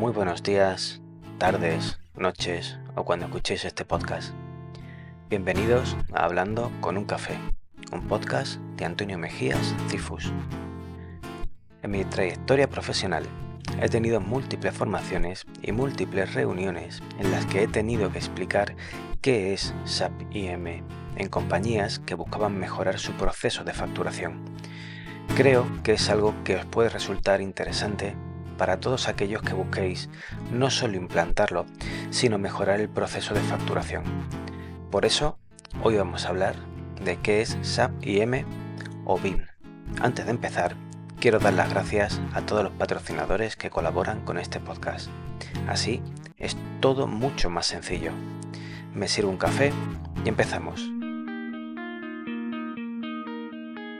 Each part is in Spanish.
Muy buenos días, tardes, noches o cuando escuchéis este podcast. Bienvenidos a Hablando con un café, un podcast de Antonio Mejías Cifus. En mi trayectoria profesional he tenido múltiples formaciones y múltiples reuniones en las que he tenido que explicar qué es SAP IM en compañías que buscaban mejorar su proceso de facturación. Creo que es algo que os puede resultar interesante para todos aquellos que busquéis no solo implantarlo, sino mejorar el proceso de facturación. Por eso, hoy vamos a hablar de qué es SAP IM o BIM. Antes de empezar, quiero dar las gracias a todos los patrocinadores que colaboran con este podcast. Así es todo mucho más sencillo. Me sirvo un café y empezamos.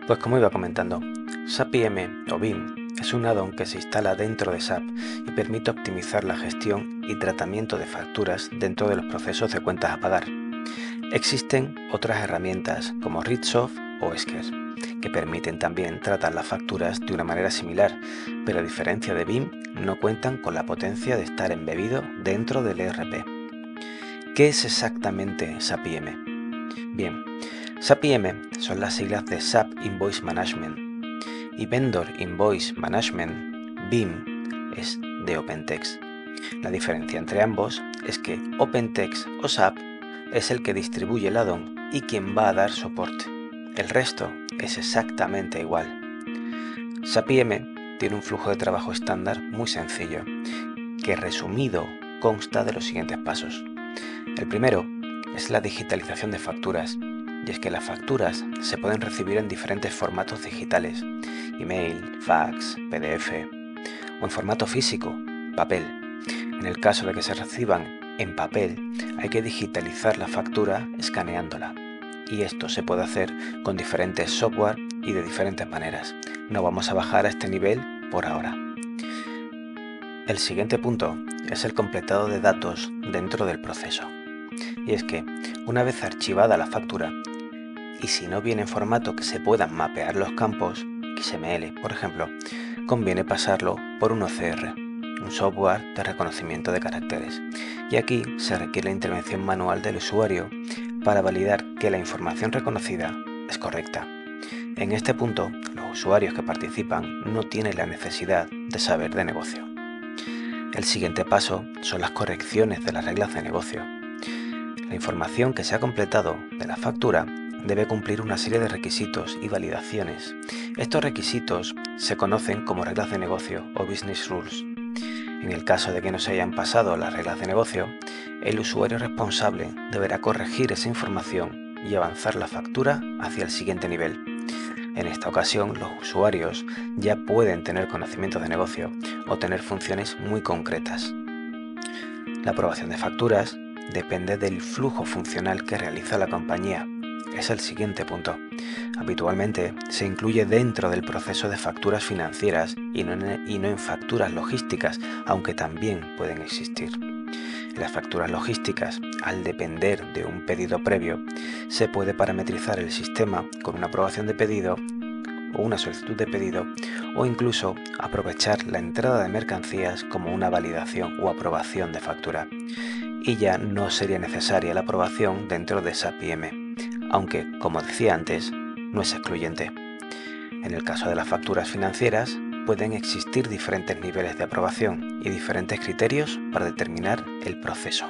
Pues como iba comentando, SAP IM o BIM es un add-on que se instala dentro de SAP y permite optimizar la gestión y tratamiento de facturas dentro de los procesos de cuentas a pagar. Existen otras herramientas como Ritsoft o Esker, que permiten también tratar las facturas de una manera similar, pero a diferencia de BIM, no cuentan con la potencia de estar embebido dentro del ERP. ¿Qué es exactamente SAP IM? Bien, SAP IM son las siglas de SAP Invoice Management y Vendor Invoice Management, BIM, es de OpenText. La diferencia entre ambos es que OpenText o SAP es el que distribuye el addon y quien va a dar soporte. El resto es exactamente igual. SAP IM tiene un flujo de trabajo estándar muy sencillo, que resumido consta de los siguientes pasos. El primero es la digitalización de facturas, y es que las facturas se pueden recibir en diferentes formatos digitales, email, fax, PDF o en formato físico, papel. En el caso de que se reciban en papel, hay que digitalizar la factura escaneándola. Y esto se puede hacer con diferentes software y de diferentes maneras. No vamos a bajar a este nivel por ahora. El siguiente punto es el completado de datos dentro del proceso. Y es que, una vez archivada la factura, y si no viene en formato que se puedan mapear los campos, XML, por ejemplo, conviene pasarlo por un OCR, un software de reconocimiento de caracteres. Y aquí se requiere la intervención manual del usuario para validar que la información reconocida es correcta. En este punto, los usuarios que participan no tienen la necesidad de saber de negocio. El siguiente paso son las correcciones de las reglas de negocio. La información que se ha completado de la factura debe cumplir una serie de requisitos y validaciones. Estos requisitos se conocen como reglas de negocio o business rules. En el caso de que no se hayan pasado las reglas de negocio, el usuario responsable deberá corregir esa información y avanzar la factura hacia el siguiente nivel. En esta ocasión, los usuarios ya pueden tener conocimiento de negocio o tener funciones muy concretas. La aprobación de facturas depende del flujo funcional que realiza la compañía es el siguiente punto. Habitualmente se incluye dentro del proceso de facturas financieras y no, en, facturas logísticas, aunque también pueden existir. Las facturas logísticas, al depender de un pedido previo, se puede parametrizar el sistema con una aprobación de pedido o una solicitud de pedido o incluso aprovechar la entrada de mercancías como una validación o aprobación de factura. Y ya no sería necesaria la aprobación dentro de SAP IM aunque, como decía antes, no es excluyente. En el caso de las facturas financieras, pueden existir diferentes niveles de aprobación y diferentes criterios para determinar el proceso.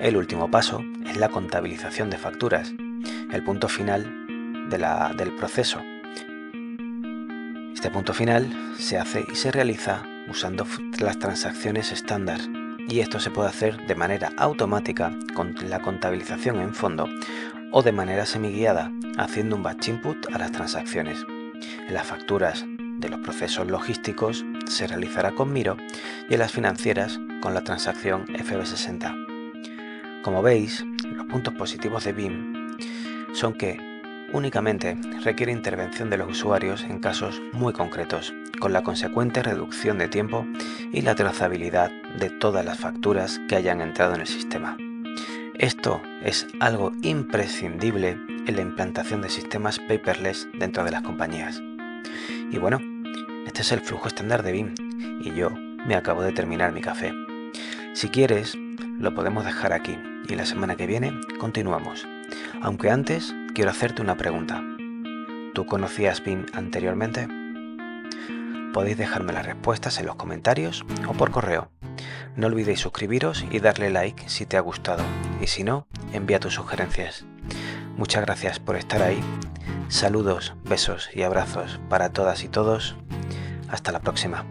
El último paso es la contabilización de facturas, el punto final del proceso. Este punto final se hace y se realiza usando las transacciones estándar y esto se puede hacer de manera automática con la contabilización en fondo o de manera semiguiada haciendo un batch input a las transacciones. En las facturas de los procesos logísticos se realizará con Miro y en las financieras con la transacción FB60. Como veis, los puntos positivos de BIM son que únicamente requiere intervención de los usuarios en casos muy concretos, con la consecuente reducción de tiempo y la trazabilidad de todas las facturas que hayan entrado en el sistema. Esto es algo imprescindible en la implantación de sistemas paperless dentro de las compañías. Y bueno, este es el flujo estándar de BIM y yo me acabo de terminar mi café. Si quieres, lo podemos dejar aquí y la semana que viene continuamos. Aunque antes quiero hacerte una pregunta. ¿Tú conocías BIM anteriormente? Podéis dejarme las respuestas en los comentarios o por correo. No olvidéis suscribiros y darle like si te ha gustado y si no, envía tus sugerencias. Muchas gracias por estar ahí. Saludos, besos y abrazos para todas y todos. Hasta la próxima.